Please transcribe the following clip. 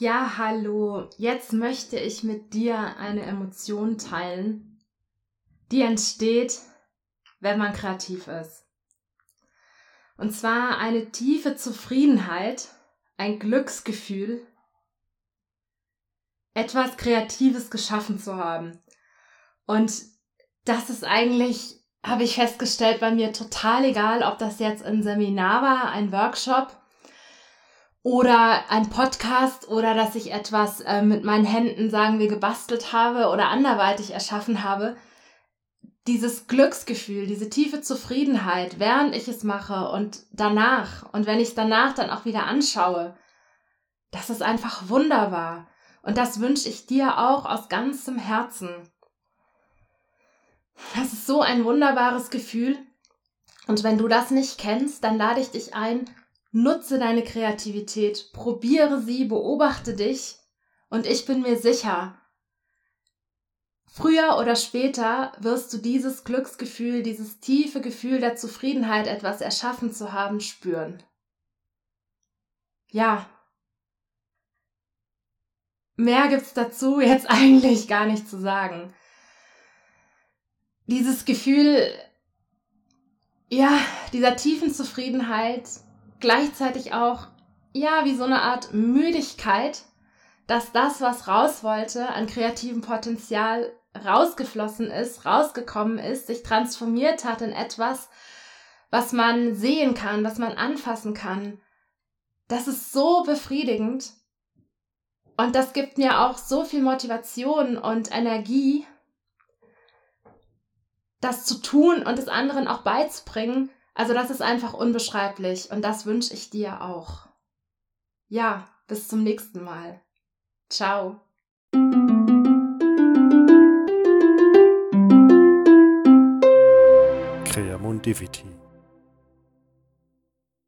Ja, hallo. Jetzt möchte ich mit dir eine Emotion teilen, die entsteht, wenn man kreativ ist. Und zwar eine tiefe Zufriedenheit, ein Glücksgefühl, etwas Kreatives geschaffen zu haben. Und das ist eigentlich, habe ich festgestellt, bei mir total egal, ob das jetzt ein Seminar war, ein Workshop oder ein Podcast oder dass ich etwas äh, mit meinen Händen, sagen wir, gebastelt habe oder anderweitig erschaffen habe. Dieses Glücksgefühl, diese tiefe Zufriedenheit, während ich es mache und danach und wenn ich es danach dann auch wieder anschaue, das ist einfach wunderbar. Und das wünsche ich dir auch aus ganzem Herzen. Das ist so ein wunderbares Gefühl. Und wenn du das nicht kennst, dann lade ich dich ein, Nutze deine Kreativität, probiere sie, beobachte dich und ich bin mir sicher, früher oder später wirst du dieses Glücksgefühl, dieses tiefe Gefühl der Zufriedenheit, etwas erschaffen zu haben, spüren. Ja. Mehr gibt's dazu jetzt eigentlich gar nicht zu sagen. Dieses Gefühl, ja, dieser tiefen Zufriedenheit, gleichzeitig auch, ja, wie so eine Art Müdigkeit, dass das, was raus wollte, an kreativem Potenzial rausgeflossen ist, rausgekommen ist, sich transformiert hat in etwas, was man sehen kann, was man anfassen kann. Das ist so befriedigend. Und das gibt mir auch so viel Motivation und Energie, das zu tun und es anderen auch beizubringen, also das ist einfach unbeschreiblich und das wünsche ich dir auch. Ja, bis zum nächsten Mal. Ciao. Creamundivity